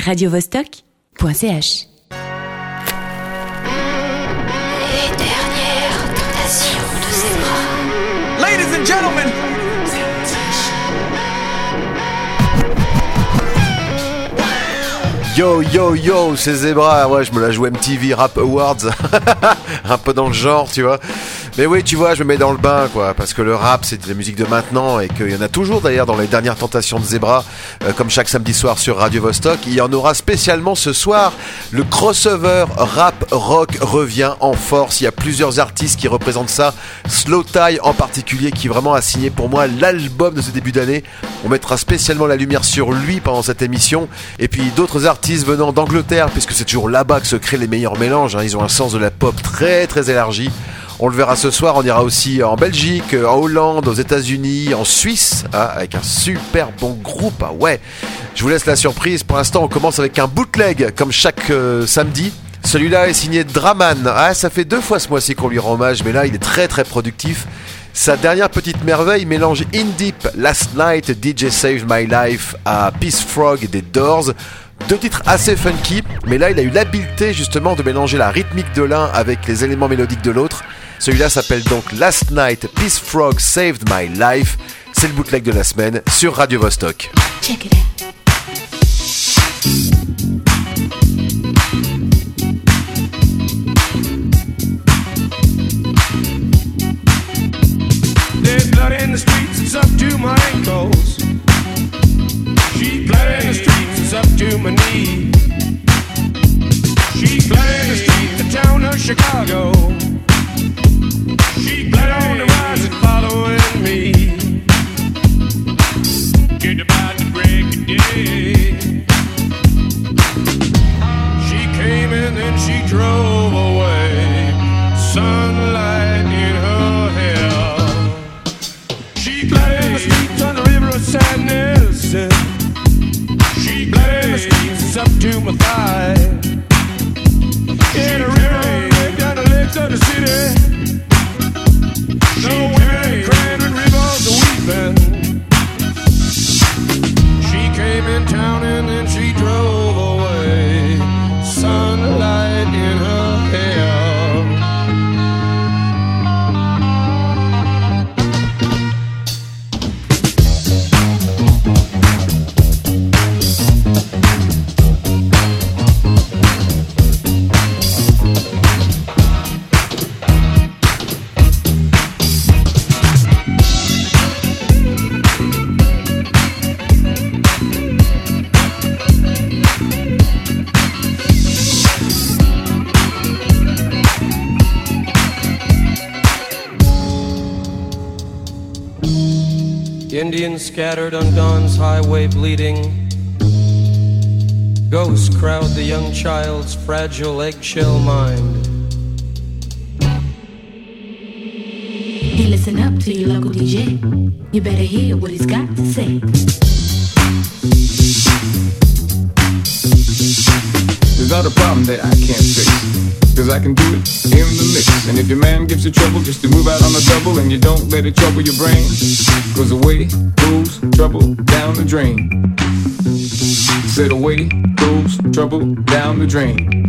radiovostok.ch. Les dernières tentations de Zebra. Ladies and gentlemen, Yo yo yo, c'est Zebra, ouais, je me la joue MTV Rap Awards, un peu dans le genre, tu vois. Mais oui, tu vois, je me mets dans le bain, quoi, parce que le rap, c'est de la musique de maintenant, et qu'il y en a toujours d'ailleurs dans les dernières tentations de Zebra, euh, comme chaque samedi soir sur Radio Vostok. Il y en aura spécialement ce soir. Le crossover rap rock revient en force. Il y a plusieurs artistes qui représentent ça. Slow Tie en particulier, qui vraiment a signé pour moi l'album de ce début d'année. On mettra spécialement la lumière sur lui pendant cette émission. Et puis d'autres artistes venant d'Angleterre, puisque c'est toujours là-bas que se créent les meilleurs mélanges. hein. Ils ont un sens de la pop très très élargi. On le verra ce soir, on ira aussi en Belgique, en Hollande, aux États-Unis, en Suisse, hein, avec un super bon groupe. Ah ouais, je vous laisse la surprise. Pour l'instant, on commence avec un bootleg, comme chaque euh, samedi. Celui-là est signé Draman. Ah, ça fait deux fois ce mois-ci qu'on lui rend hommage, mais là, il est très très productif. Sa dernière petite merveille mélange In Deep, Last Night, DJ Saved My Life à Peace Frog des Doors. Deux titres assez funky, mais là il a eu l'habileté justement de mélanger la rythmique de l'un avec les éléments mélodiques de l'autre. Celui-là s'appelle donc Last Night, Peace Frog Saved My Life. C'est le bootleg de la semaine sur Radio Vostok. Check it out. In the streets, it's up to my ankles. She blood in the streets, it's up to my knee. She blood in the streets, the town of Chicago. Bleeding. Ghosts crowd the young child's fragile eggshell mind. Double and you don't let it trouble your brain, cause away goes trouble down the drain. Said away goes trouble down the drain.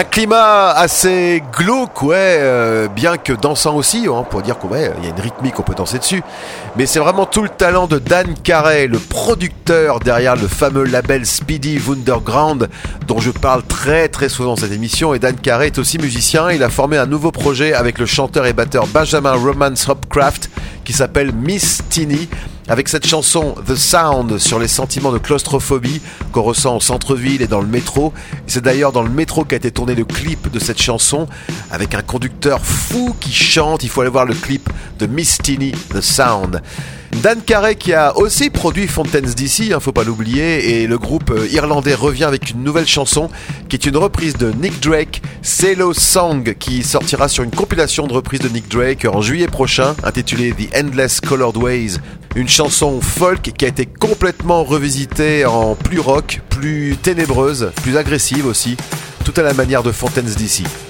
Un climat assez glauque, ouais, euh, bien que dansant aussi, hein, pour dire qu'il ouais, y a une rythmique, on peut danser dessus. Mais c'est vraiment tout le talent de Dan Carey, le producteur derrière le fameux label Speedy Wunderground, dont je parle très très souvent dans cette émission. Et Dan Carey est aussi musicien, il a formé un nouveau projet avec le chanteur et batteur Benjamin Romance Hopcraft, qui s'appelle Miss Teeny avec cette chanson The Sound sur les sentiments de claustrophobie qu'on ressent au centre-ville et dans le métro. C'est d'ailleurs dans le métro qu'a été tourné le clip de cette chanson avec un conducteur fou qui chante. Il faut aller voir le clip de Miss Teeny, The Sound. Dan Carey qui a aussi produit Fontaine's DC, hein, faut pas l'oublier, et le groupe euh, irlandais revient avec une nouvelle chanson qui est une reprise de Nick Drake, Cello Song, qui sortira sur une compilation de reprises de Nick Drake en juillet prochain, intitulée The Endless Colored Ways. Une chanson folk qui a été complètement revisitée en plus rock, plus ténébreuse, plus agressive aussi, tout à la manière de Fontaine's DC.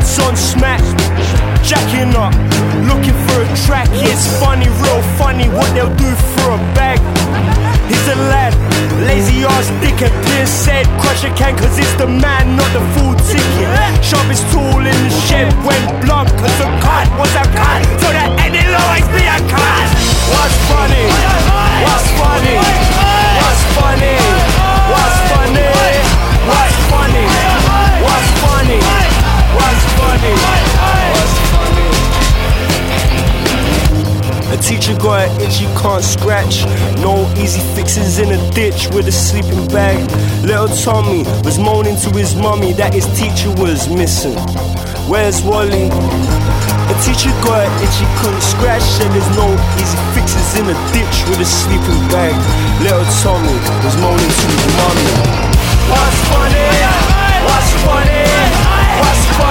heads on smack. Jacking up, looking for a track. It's funny, real funny what they'll do for a bag. He's a lad, lazy ass dickhead. Dear said, crush a can, cause it's the man, not the full ticket. Sharp is tool in the shed, went blunt, cause a cut was a cut. So that any will always be a cut. What's funny? What's funny? What's funny? What's funny? funny. What's funny? A teacher got an itch he can't scratch. No easy fixes in a ditch with a sleeping bag. Little Tommy was moaning to his mummy that his teacher was missing. Where's Wally? A teacher got an itch he couldn't scratch. Said there's no easy fixes in a ditch with a sleeping bag. Little Tommy was moaning to his mummy. What's funny? What's funny? What's funny?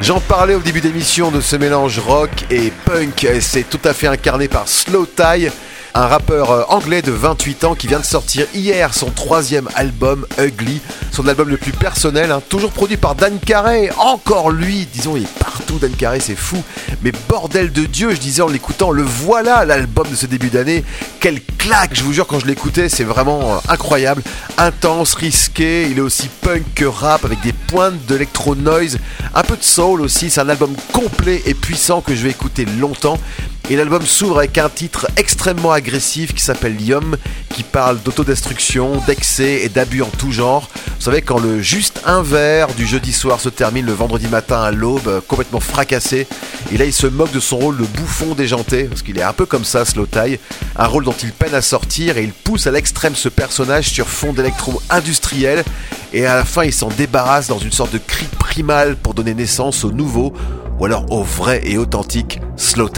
J'en parlais au début d'émission de ce mélange rock et punk. C'est tout à fait incarné par Slow Tie, un rappeur euh, anglais de 28 ans qui vient de sortir hier son troisième album, Ugly, son album le plus personnel, hein, toujours produit par Dan Carey. Encore lui, disons, il est partout, Dan Carey, c'est fou. Mais bordel de Dieu, je disais en l'écoutant, le voilà l'album de ce début d'année. Quelle claque, je vous jure, quand je l'écoutais, c'est vraiment euh, incroyable. Intense, risqué, il est aussi punk que rap avec des pointes d'électro noise, un peu de soul aussi. C'est un album complet et puissant que je vais écouter longtemps. Et l'album s'ouvre avec un titre extrêmement agressif qui s'appelle Yum, qui parle d'autodestruction, d'excès et d'abus en tout genre. Vous savez, quand le juste un verre du jeudi soir se termine le vendredi matin à l'aube, complètement fracassé, et là il se moque de son rôle de bouffon déjanté, parce qu'il est un peu comme ça, Slow Tie, un rôle dont il peine à sortir, et il pousse à l'extrême ce personnage sur fond d'électro-industriel, et à la fin il s'en débarrasse dans une sorte de cri primal pour donner naissance au nouveau, ou alors au vrai et authentique Slow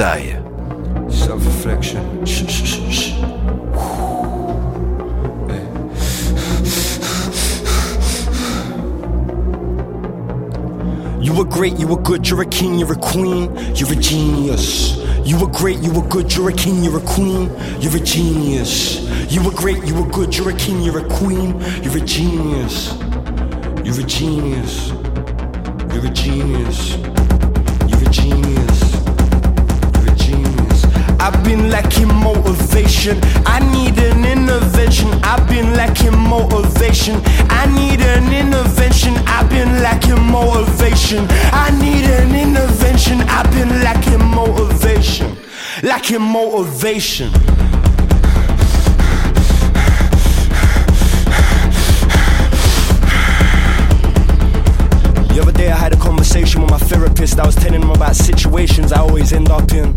Tie. Self-reflection. Shh, shh, shh. Hey. Eh. You were great, you were good, you're a king, you're a queen, you're a genius. You were great, you were good, you're a king, you're a queen, you're a genius. You were great, you were good, you're a king, you're a queen, you're a genius. You're a genius. You're a genius. You're a genius. I've been lacking motivation. I need an intervention. I've been lacking motivation. I need an intervention. I've been lacking motivation. I need an intervention. I've been lacking motivation. Lacking motivation. The other day I had a conversation with my therapist. I was telling him about situations I always end up in.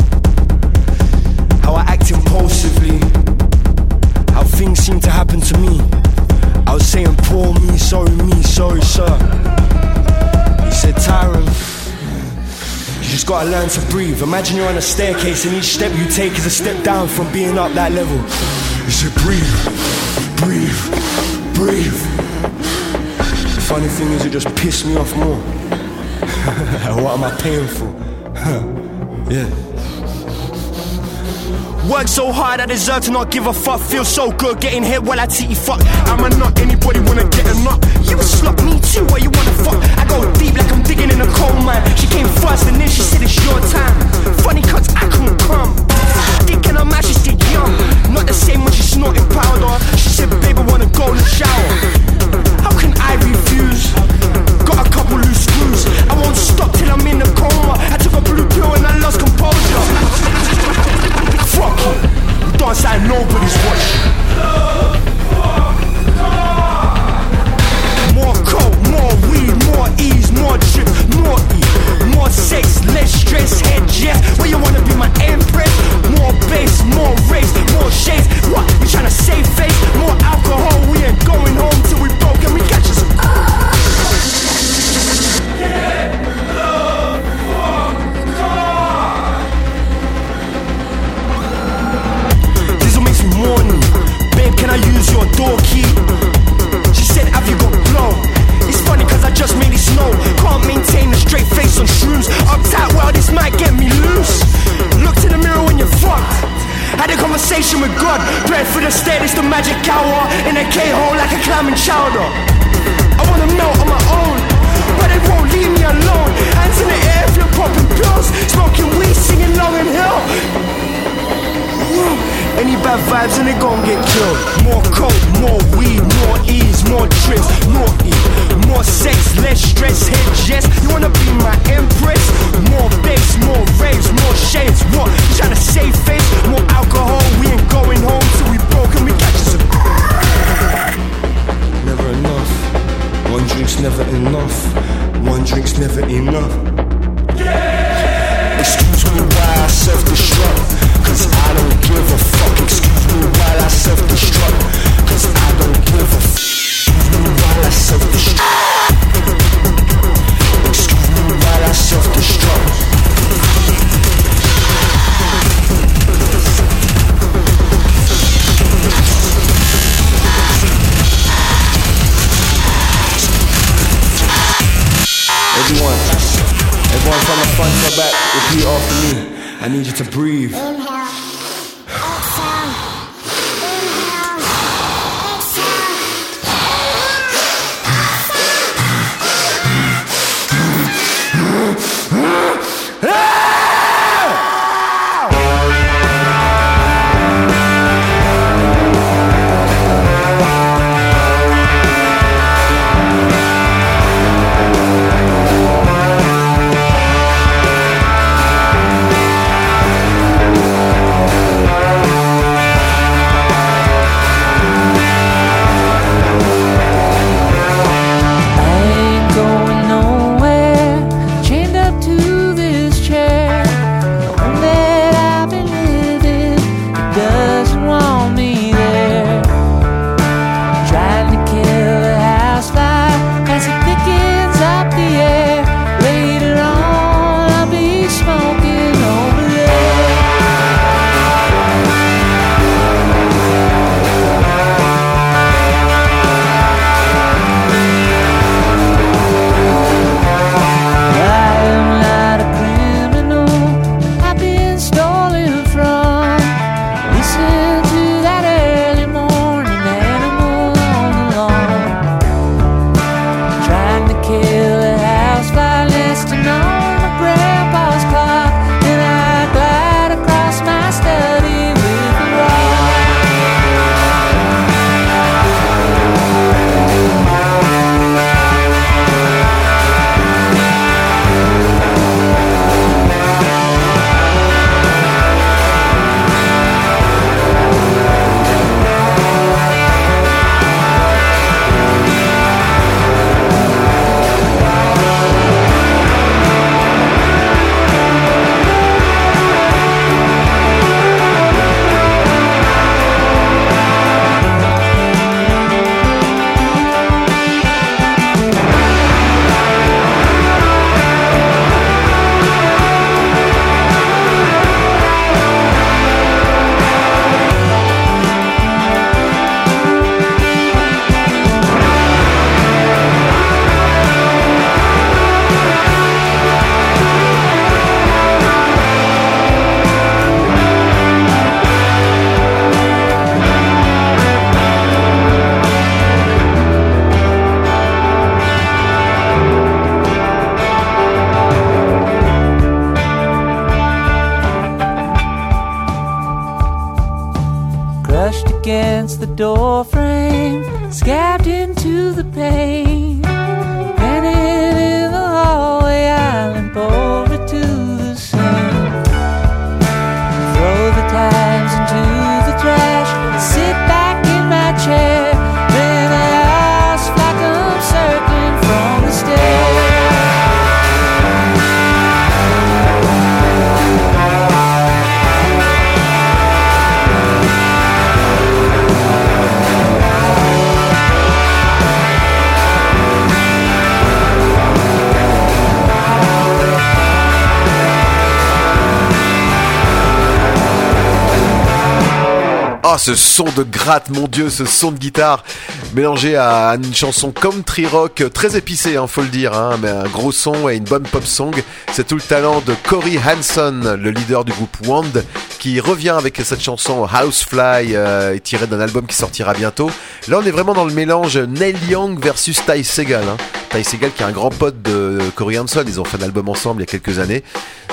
How I act impulsively. How things seem to happen to me. I was saying, poor me, sorry me, sorry sir. He said, Tyron, you just gotta learn to breathe. Imagine you're on a staircase and each step you take is a step down from being up that level. He said, breathe, breathe, breathe. The funny thing is, it just pissed me off more. what am I paying for? yeah. Work so hard, I deserve to not give a fuck. Feel so good getting hit while I titty fuck. I'm a nut, anybody wanna get a nut? You a slut, me too, what you wanna fuck? I go deep like I'm digging in a coal mine. She came first and then she said it's your time. Funny cuts, I couldn't come. Thinking I'm actually still young. Not the same when she snorting powder. She said, babe, I wanna go in the shower. How can I refuse? Got a couple loose screws. I won't stop till I'm in the coma. I took a blue pill and I lost composure. Fuck you. You dance like nobody's watching. More coke, more weed, more ease, more drip, more E, more sex, less stress, head yes. Where you wanna be my empress? More bass, more race, more shades. What? You tryna save face? More alcohol, we ain't going home till we broke and we catch us. Diesel get me loose. Look to the mirror when you're fucked. Had a conversation with God, prayed for the state, it's the magic hour. In a K hole like a climbing chowder. I wanna melt on my own, but it won't leave me alone. Hands in the air if popping pills, smoking weed, singing long and hill. Any bad vibes and they gon' get killed. More coke, more weed, more ease, more trips, more eat, more sex, less stress, Head yes. You wanna be my M? Oh, ce son de gratte, mon dieu, ce son de guitare mélangé à une chanson country rock très épicée, hein, faut le dire, hein, mais un gros son et une bonne pop song. C'est tout le talent de Corey Hanson, le leader du groupe Wand, qui revient avec cette chanson Housefly, euh, tirée d'un album qui sortira bientôt. Là, on est vraiment dans le mélange Neil Young versus Ty Segall. Hein. Ty Segall qui est un grand pote de Corey Hanson. Ils ont fait un album ensemble il y a quelques années.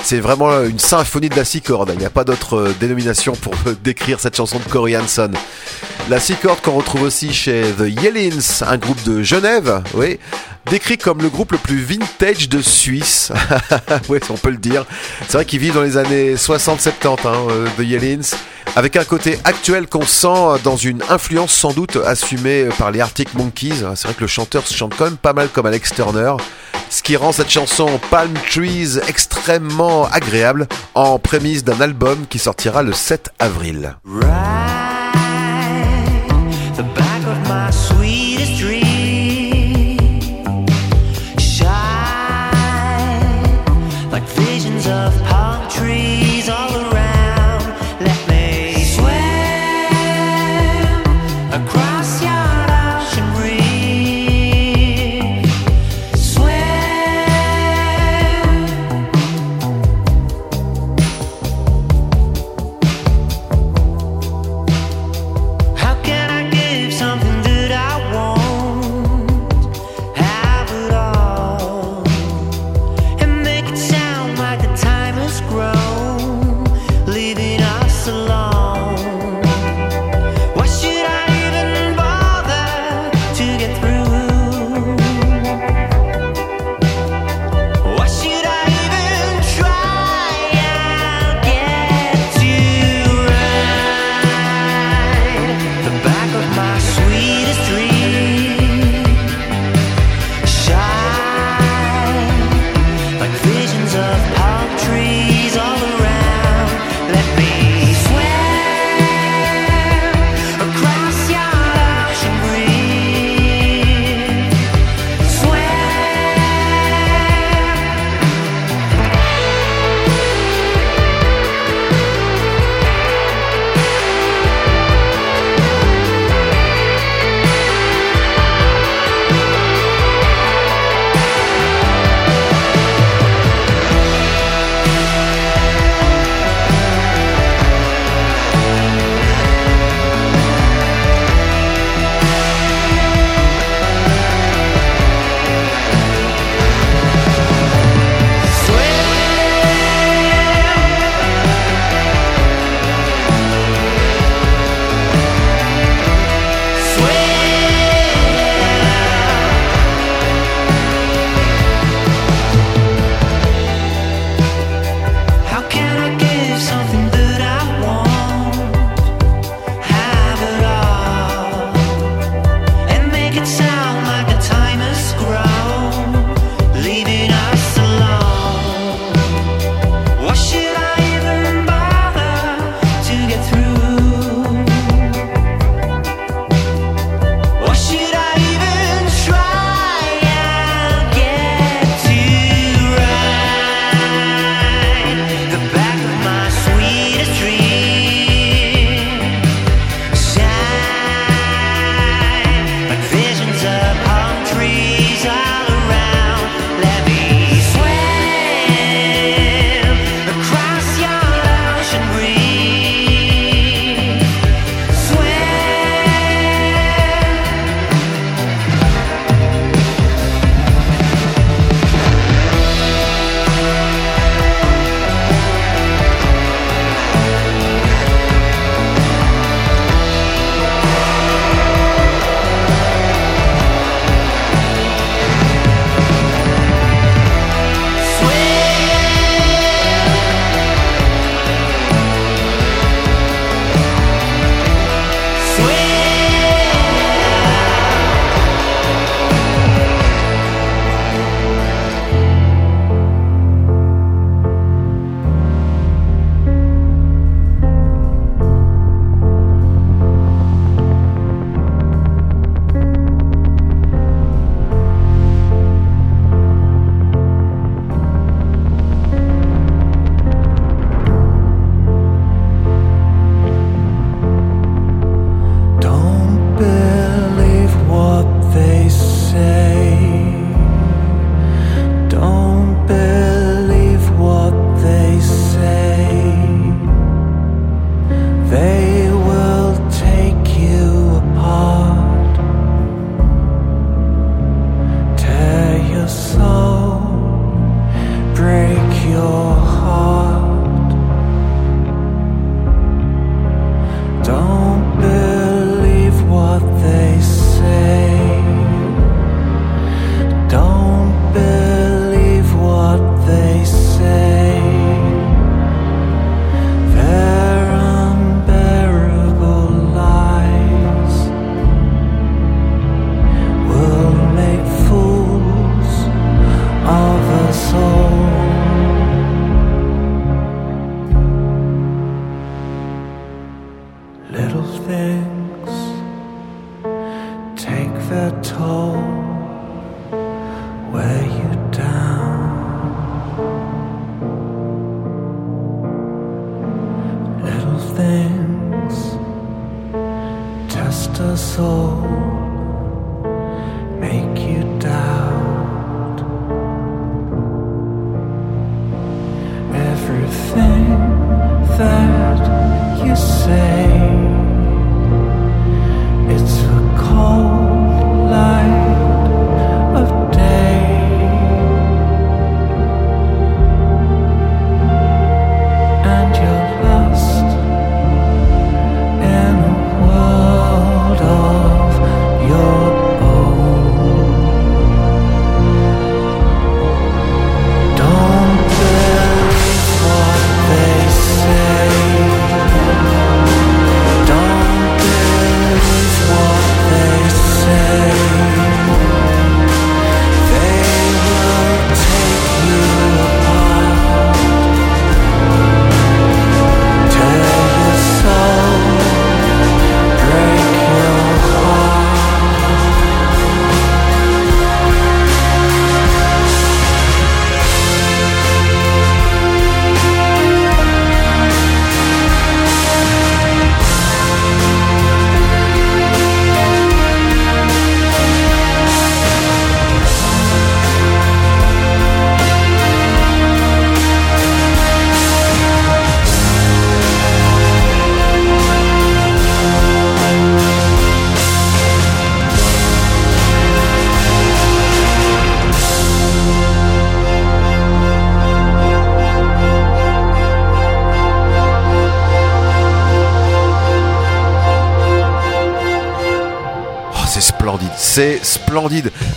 C'est vraiment une symphonie de la six cordes. Il n'y a pas d'autre euh, dénomination pour euh, décrire cette chanson de Corey Hanson. La six cordes qu'on retrouve aussi chez The Yellins, un groupe de Genève, oui, décrit comme le groupe le plus vintage de Suisse. oui, on peut le dire. C'est vrai qu'ils vivent dans les années 60-70, hein, euh, The Yellins, avec un côté actuel qu'on sent dans une influence sans doute assumée par les Arctic Monkeys. C'est vrai que le chanteur se chante quand même pas mal comme Alex Turner, ce qui rend cette chanson Palm Trees extrêmement agréable en prémisse d'un album qui sortira le 7 avril.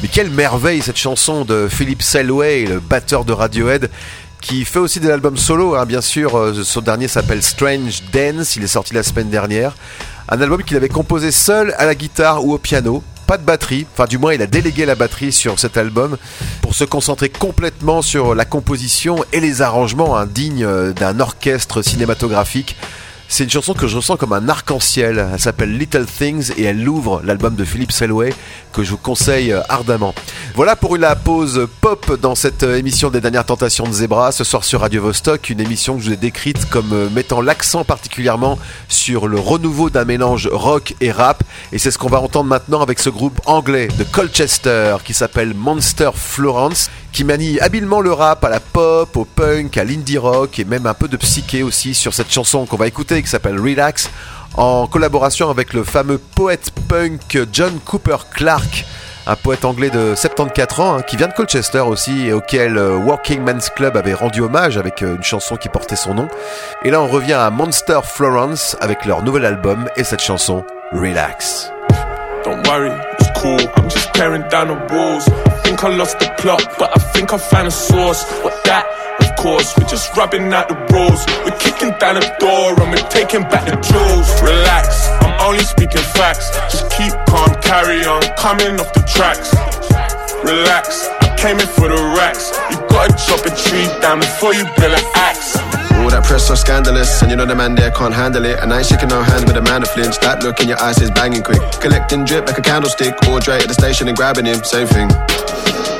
Mais quelle merveille cette chanson de Philip Selway, le batteur de Radiohead, qui fait aussi des albums solo, hein, bien sûr. euh, Son dernier s'appelle Strange Dance, il est sorti la semaine dernière. Un album qu'il avait composé seul à la guitare ou au piano. Pas de batterie, enfin du moins il a délégué la batterie sur cet album pour se concentrer complètement sur la composition et les arrangements hein, dignes euh, d'un orchestre cinématographique. C'est une chanson que je ressens comme un arc-en-ciel. Elle s'appelle Little Things et elle ouvre l'album de Philip Selway que je vous conseille euh, ardemment. Voilà pour la pause pop dans cette euh, émission des dernières tentations de Zebra ce soir sur Radio Vostok, une émission que je vous ai décrite comme euh, mettant l'accent particulièrement sur le renouveau d'un mélange rock et rap. Et c'est ce qu'on va entendre maintenant avec ce groupe anglais de Colchester qui s'appelle Monster Florence qui manie habilement le rap à la pop, au punk, à l'indie rock et même un peu de psyché aussi sur cette chanson qu'on va écouter qui s'appelle Relax en collaboration avec le fameux poète punk John Cooper Clarke un poète anglais de 74 ans hein, qui vient de Colchester aussi et auquel euh, Working Men's Club avait rendu hommage avec euh, une chanson qui portait son nom. Et là on revient à Monster Florence avec leur nouvel album et cette chanson Relax. Don't worry, it's cool. I'm just tearing down the walls. I think I lost the plot, but I think I found a source. What that? Of course, we're just rubbing out the rules. We're kicking down the door and we're taking back the jewels. Relax, I'm only speaking facts. Just keep calm, carry on, coming off the tracks. Relax, I came in for the racks. You gotta chop a tree down before you build an axe. All that press so scandalous, and you know the man there can't handle it. And I ain't shaking no hands with a man to flinch. That look in your eyes is banging quick. Collecting drip like a candlestick, or Dre at the station and grabbing him, same thing.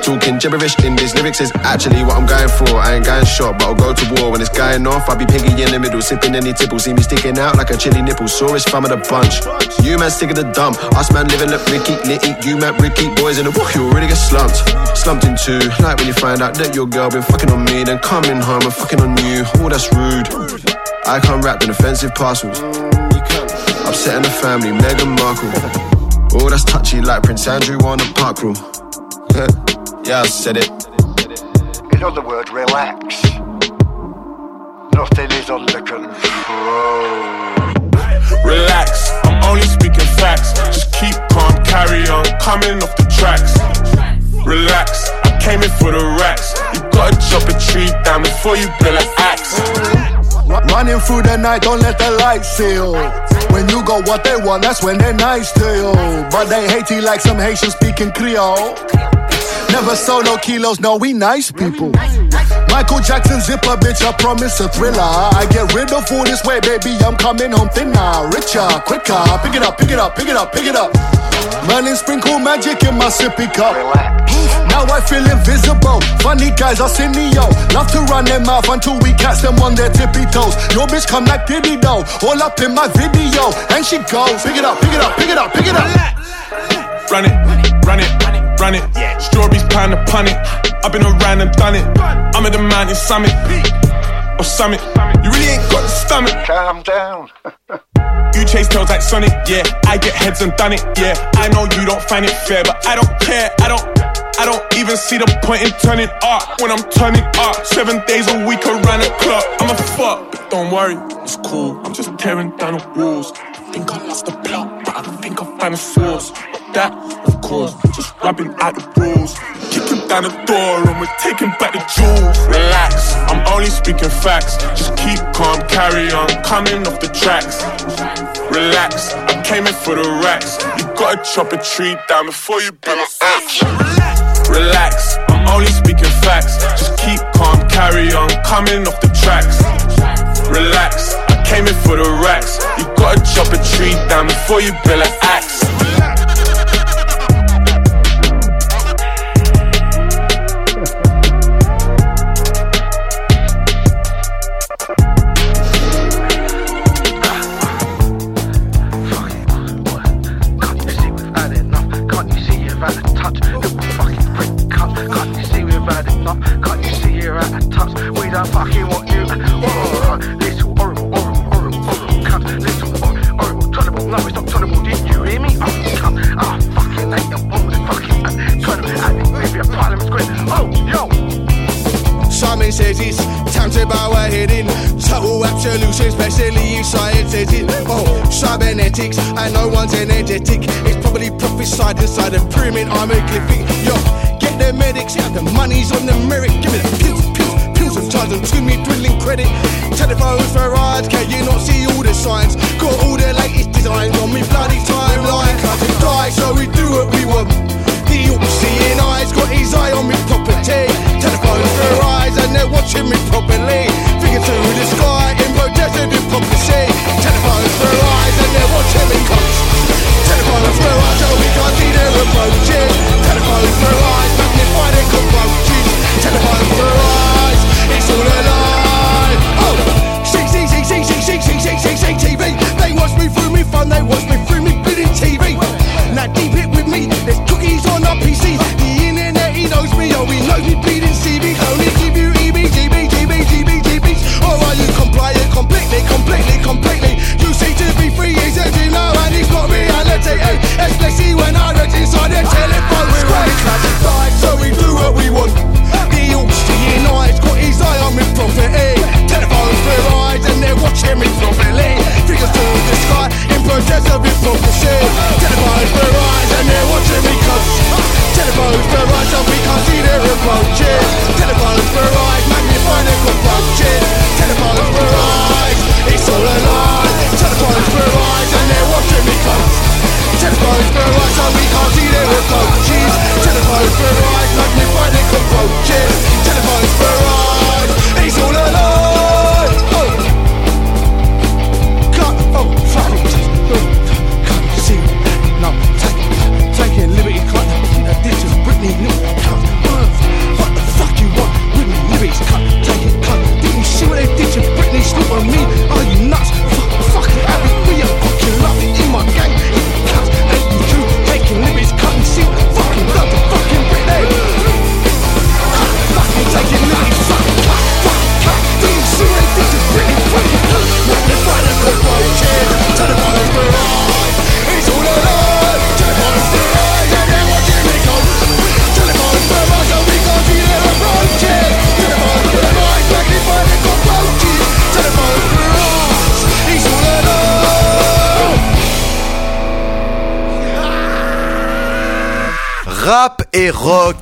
Talking gibberish in these lyrics is actually what I'm going for. I ain't going shot, but I'll go to war when it's going off. I'll be piggy in the middle, sipping any tipple. See me sticking out like a chili nipple. Sorest fam of the bunch. You man sick of the dump. Us man living look Ricky, litty. You man Ricky, boys in the walk, you already get slumped. Slumped in two. Like when you find out that your girl been fucking on me, then coming home and fucking on you. Oh, that's rude. I come wrapped in offensive parcels. Upsetting the family, Meghan Markle. Oh, that's touchy like Prince Andrew on a park rule. Yeah, I said it. In other words, relax. Nothing is under control. Relax, I'm only speaking facts. Just keep calm, carry on, coming off the tracks. Relax, I came in for the racks. You gotta chop a tree down before you build an axe. Running through the night, don't let the light seal. When you go what they want, that's when they're nice to you. But they hate you like some Haitian speaking Creole. Never solo kilos, no, we nice people. Michael Jackson zipper, bitch, I promise a thriller. I get rid of all this weight, baby, I'm coming home thinner, richer, quicker. Pick it up, pick it up, pick it up, pick it up. Merlin sprinkle magic in my sippy cup. Now I feel invisible. Funny guys are yo. Love to run their mouth until we catch them on their tippy toes. Your bitch come like Diddy though, all up in my video. And she goes, pick it up, pick it up, pick it up, pick it up. Run it, run it, run it. Strawberries pound of pun it. I've been around and done it. I'm at the mountain summit. Or summit. You really ain't got the stomach. Calm down. You chase tails like Sonic, yeah. I get heads and done it, yeah. I know you don't find it fair, but I don't care. I don't. I don't even see the point in turning up when I'm turning up. Seven days a week around the clock. I'm a fuck, but don't worry, it's cool. I'm just tearing down the walls. I think I lost the plot, but I don't think I found the source. That, of course, just rubbing out the rules. Kicking down the door and we're taking back the jewels. Relax, I'm only speaking facts. Just keep calm, carry on, coming off the tracks. Relax, I came in for the racks. You gotta chop a tree down before you build an axe. Relax, I'm only speaking facts. Just keep calm, carry on, coming off the tracks. Relax, I came in for the racks. You gotta chop a tree down before you build an axe.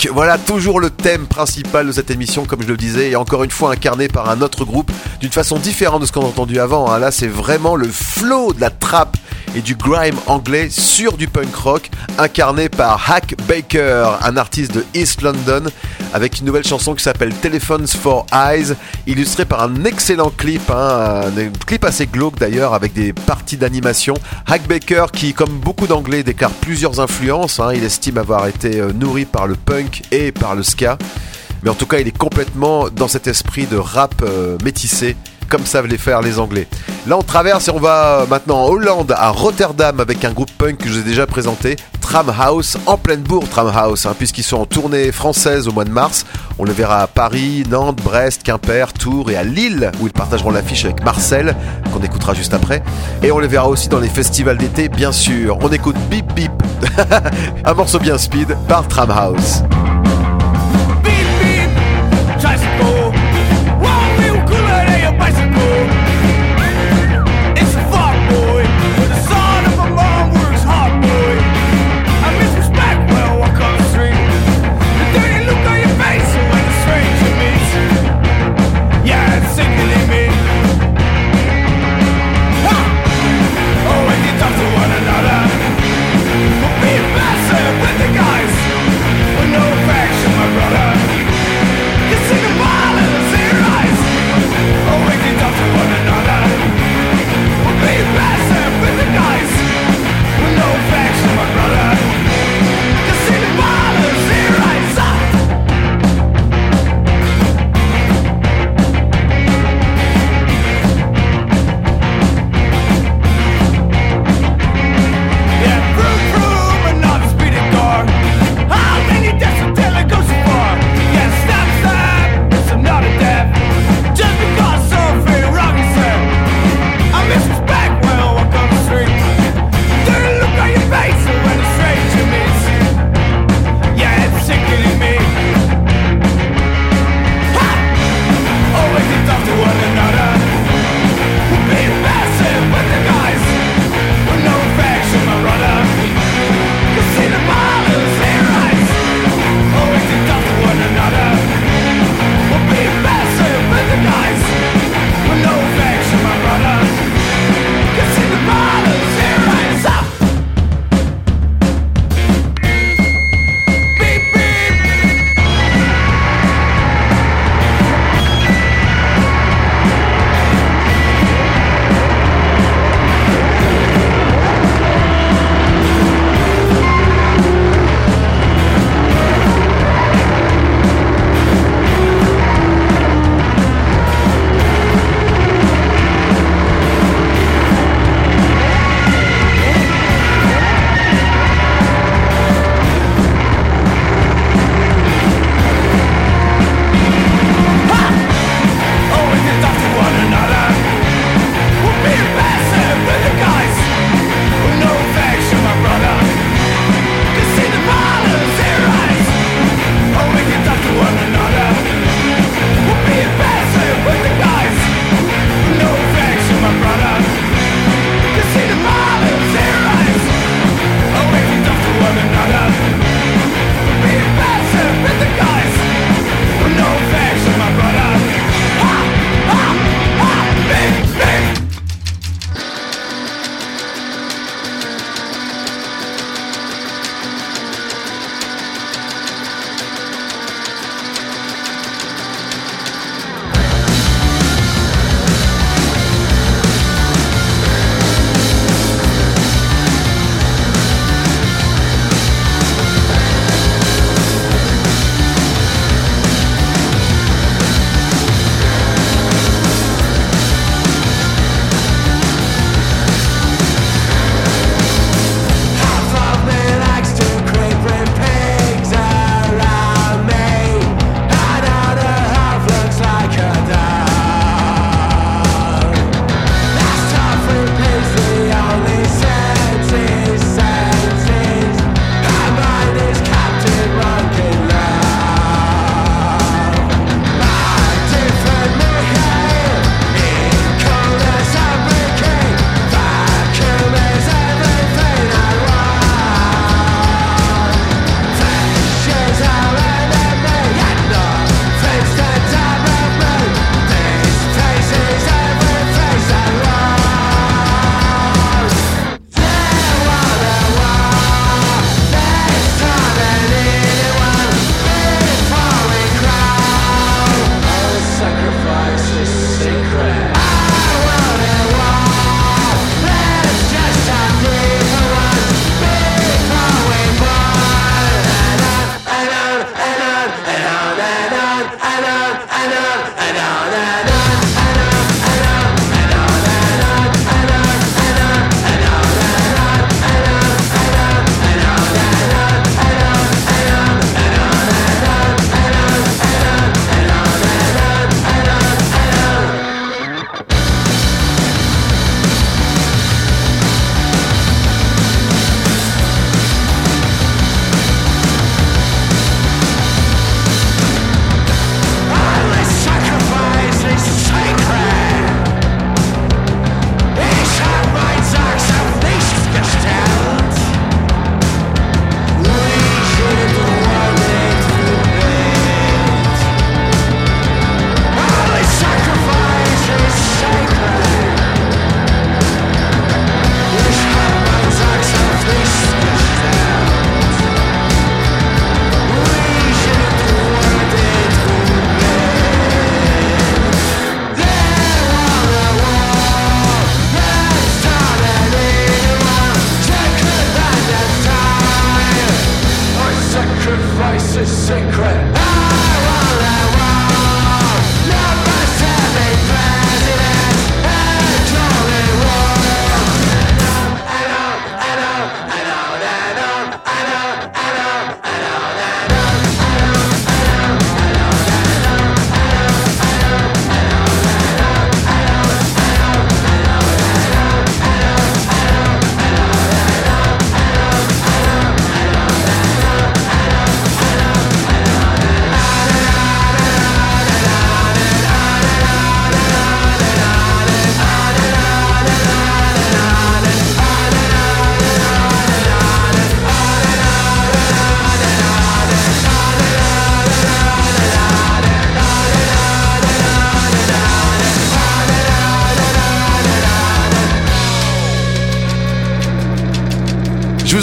Voilà toujours le thème principal de cette émission, comme je le disais, et encore une fois incarné par un autre groupe d'une façon différente de ce qu'on a entendu avant. hein. Là, c'est vraiment le flow de la trappe et du grime anglais sur du punk rock, incarné par Hack Baker, un artiste de East London, avec une nouvelle chanson qui s'appelle Telephones for Eyes, illustrée par un excellent clip, hein, un clip assez glauque d'ailleurs, avec des parties d'animation. Hack Baker, qui, comme beaucoup d'anglais, déclare plusieurs influences, hein, il estime avoir été euh, nourri par le punk et par le ska. Mais en tout cas, il est complètement dans cet esprit de rap euh, métissé, comme savent les faire les Anglais. Là, on traverse et on va maintenant en Hollande, à Rotterdam, avec un groupe punk que je vous ai déjà présenté, Tram House, en pleine bourre Tram House, hein, puisqu'ils sont en tournée française au mois de mars. On le verra à Paris, Nantes, Brest, Quimper, Tours et à Lille, où ils partageront l'affiche avec Marcel, qu'on écoutera juste après. Et on les verra aussi dans les festivals d'été, bien sûr. On écoute Bip Bip, un morceau bien speed par Tram House.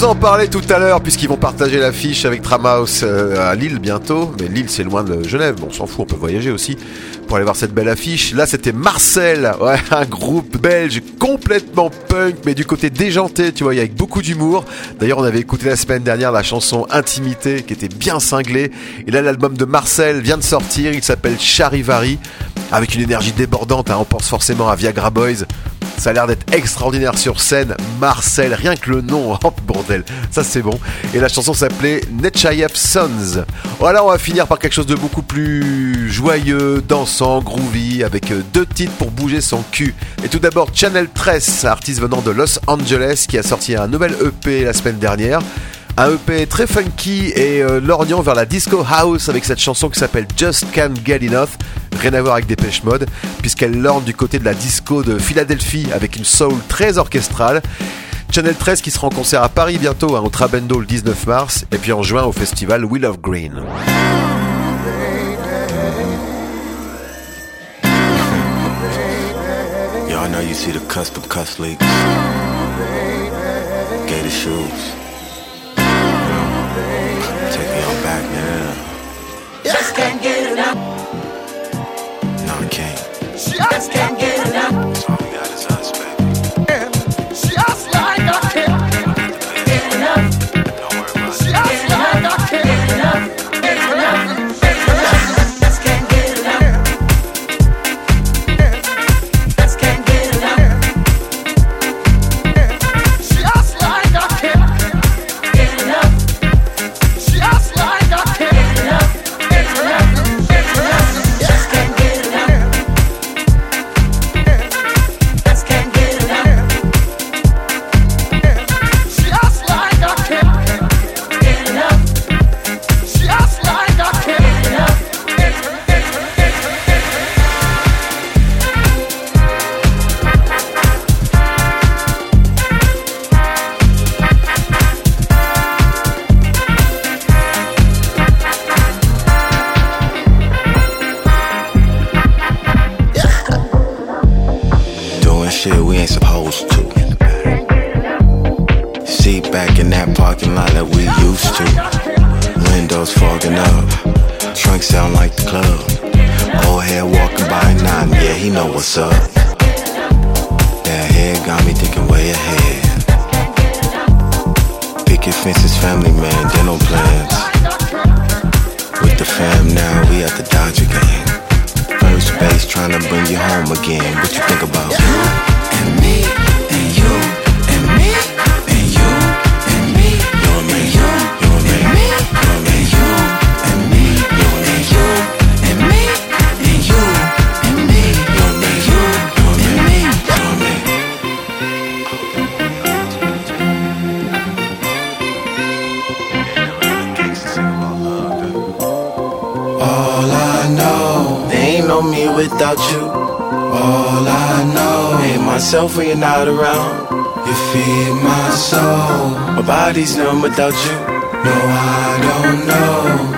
En parlais tout à l'heure, puisqu'ils vont partager l'affiche avec Tramhouse euh, à Lille bientôt. Mais Lille, c'est loin de Genève. Bon, on s'en fout, on peut voyager aussi pour aller voir cette belle affiche. Là, c'était Marcel, un groupe belge complètement punk, mais du côté déjanté, tu vois, avec beaucoup d'humour. D'ailleurs, on avait écouté la semaine dernière la chanson Intimité, qui était bien cinglée. Et là, l'album de Marcel vient de sortir. Il s'appelle Charivari, avec une énergie débordante. hein. On pense forcément à Viagra Boys. Ça a l'air d'être extraordinaire sur scène. Marcel, rien que le nom, oh bordel, ça c'est bon. Et la chanson s'appelait Netchayev Sons. Voilà, on va finir par quelque chose de beaucoup plus joyeux, dansant, groovy, avec euh, deux titres pour bouger son cul. Et tout d'abord, Channel 13, artiste venant de Los Angeles, qui a sorti un nouvel EP la semaine dernière. Un EP très funky et euh, lorgnant vers la disco house avec cette chanson qui s'appelle Just Can't Get Enough. Rien à voir avec Dépêche Mode, puisqu'elle lorne du côté de la disco de Philadelphie avec une soul très orchestrale. Channel 13 qui sera en concert à Paris bientôt, hein, au Trabendo le 19 mars, et puis en juin au festival Wheel of Green. Just can't get enough. No, I can't. Just can't get enough. Used to. Windows fogging up. Trunk sound like the club. Old head walking by nine, yeah, he know what's up. That head got me thinking way ahead. Picket fences, family man, dental plans. With the fam now, we at the Dodger game. First base trying to bring you home again. What you think about? Without you. All I know, ain't myself when you're not around. You feed my soul. My body's numb without you. No, I don't know.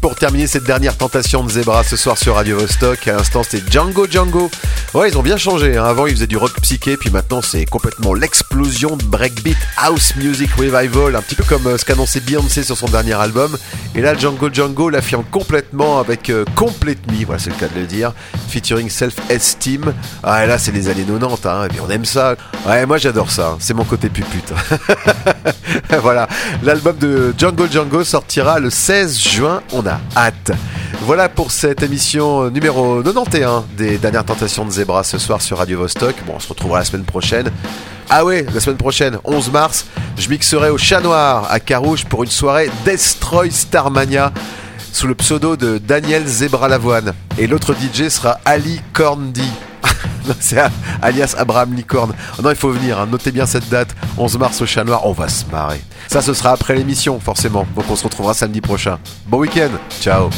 Pour terminer cette dernière tentation de Zebra ce soir sur Radio Vostok. À l'instant, c'était Django Django. Ouais, ils ont bien changé. hein. Avant, ils faisaient du rock psyché, puis maintenant, c'est complètement l'explosion de breakbeat house music revival, un petit peu comme euh, ce qu'annonçait Beyoncé sur son dernier album. Et là, Django Django l'affirme complètement avec euh, Complete Me, voilà, c'est le cas de le dire, featuring Self-Esteem. Ah, et là, c'est les années 90, hein, et puis on aime ça. Ouais, moi, j'adore ça. hein. C'est mon côté pupute. voilà, l'album de Django Django sortira le 16 juin, on a hâte. Voilà pour cette émission numéro 91 des dernières tentations de Zebra ce soir sur Radio Vostok. Bon, on se retrouvera la semaine prochaine. Ah ouais, la semaine prochaine, 11 mars, je mixerai au Chat Noir à Carouge pour une soirée Destroy Starmania sous le pseudo de Daniel Zebra Lavoine. Et l'autre DJ sera Ali Corndy. C'est alias Abraham Licorne. Oh non, il faut venir, hein. notez bien cette date, 11 mars au Chat Noir, on va se marrer. Ça, ce sera après l'émission, forcément. Donc on se retrouvera samedi prochain. Bon week-end, ciao.